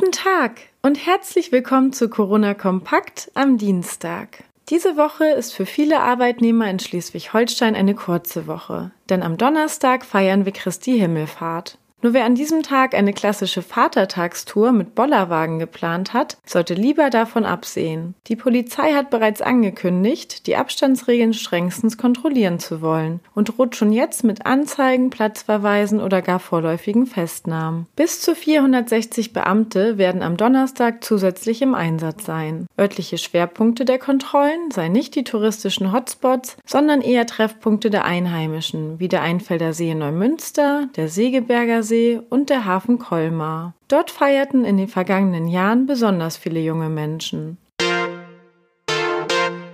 Guten Tag und herzlich willkommen zu Corona Kompakt am Dienstag. Diese Woche ist für viele Arbeitnehmer in Schleswig-Holstein eine kurze Woche, denn am Donnerstag feiern wir Christi Himmelfahrt. Nur wer an diesem Tag eine klassische Vatertagstour mit Bollerwagen geplant hat, sollte lieber davon absehen. Die Polizei hat bereits angekündigt, die Abstandsregeln strengstens kontrollieren zu wollen und droht schon jetzt mit Anzeigen, Platzverweisen oder gar vorläufigen Festnahmen. Bis zu 460 Beamte werden am Donnerstag zusätzlich im Einsatz sein. Örtliche Schwerpunkte der Kontrollen seien nicht die touristischen Hotspots, sondern eher Treffpunkte der Einheimischen, wie der Einfelder See in Neumünster, der Segeberger See und der Hafen Colmar. Dort feierten in den vergangenen Jahren besonders viele junge Menschen.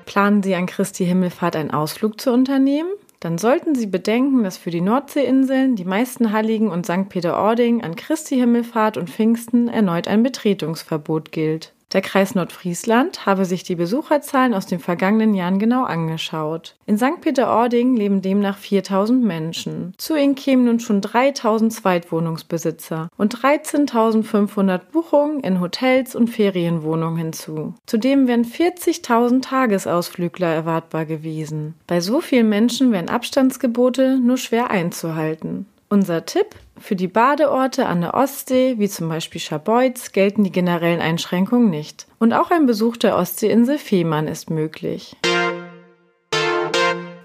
Planen Sie an Christi Himmelfahrt einen Ausflug zu unternehmen? Dann sollten Sie bedenken, dass für die Nordseeinseln, die meisten Halligen und St. Peter-Ording an Christi Himmelfahrt und Pfingsten erneut ein Betretungsverbot gilt. Der Kreis Nordfriesland habe sich die Besucherzahlen aus den vergangenen Jahren genau angeschaut. In St. Peter-Ording leben demnach 4000 Menschen. Zu ihnen kämen nun schon 3000 Zweitwohnungsbesitzer und 13.500 Buchungen in Hotels und Ferienwohnungen hinzu. Zudem wären 40.000 Tagesausflügler erwartbar gewesen. Bei so vielen Menschen wären Abstandsgebote nur schwer einzuhalten. Unser Tipp? Für die Badeorte an der Ostsee, wie zum Beispiel Scharbeutz, gelten die generellen Einschränkungen nicht. Und auch ein Besuch der Ostseeinsel Fehmarn ist möglich.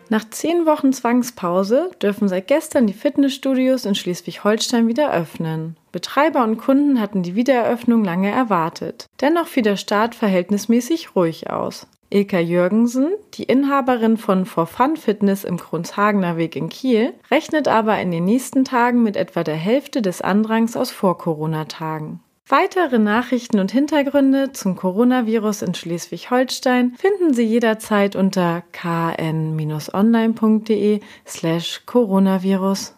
Nach zehn Wochen Zwangspause dürfen seit gestern die Fitnessstudios in Schleswig-Holstein wieder öffnen. Betreiber und Kunden hatten die Wiedereröffnung lange erwartet. Dennoch fiel der Start verhältnismäßig ruhig aus. Ilka Jürgensen, die Inhaberin von For Fun Fitness im Kronshagener Weg in Kiel, rechnet aber in den nächsten Tagen mit etwa der Hälfte des Andrangs aus Vor-Corona-Tagen. Weitere Nachrichten und Hintergründe zum Coronavirus in Schleswig-Holstein finden Sie jederzeit unter kn-online.de slash Coronavirus.